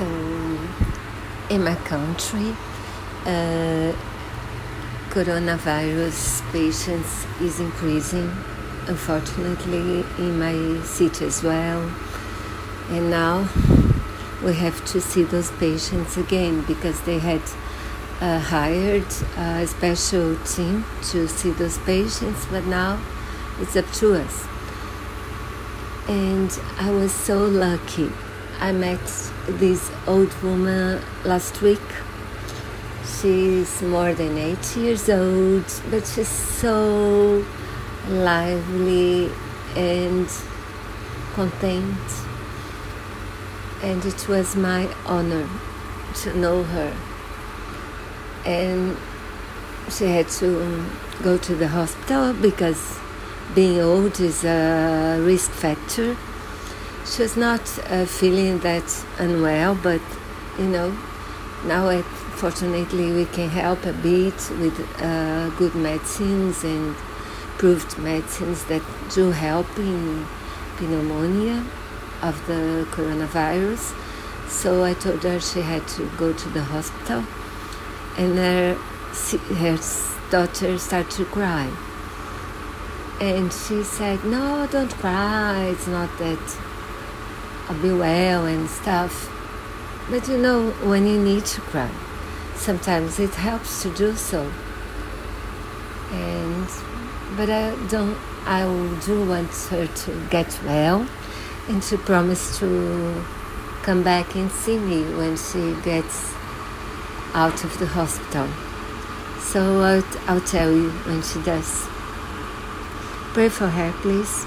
So, in my country, uh, coronavirus patients is increasing, unfortunately, in my city as well. And now we have to see those patients again because they had uh, hired a special team to see those patients, but now it's up to us. And I was so lucky. I met this old woman last week. She's more than eight years old, but she's so lively and content. And it was my honor to know her. And she had to go to the hospital because being old is a risk factor. She was not uh, feeling that unwell, but you know, now I, fortunately we can help a bit with uh, good medicines and proved medicines that do help in pneumonia of the coronavirus. So I told her she had to go to the hospital, and her, her daughter started to cry and she said, No, don't cry, it's not that be well and stuff. But you know, when you need to cry, sometimes it helps to do so. And but I don't I do want her to get well and she promised to come back and see me when she gets out of the hospital. So I'll, I'll tell you when she does. Pray for her, please.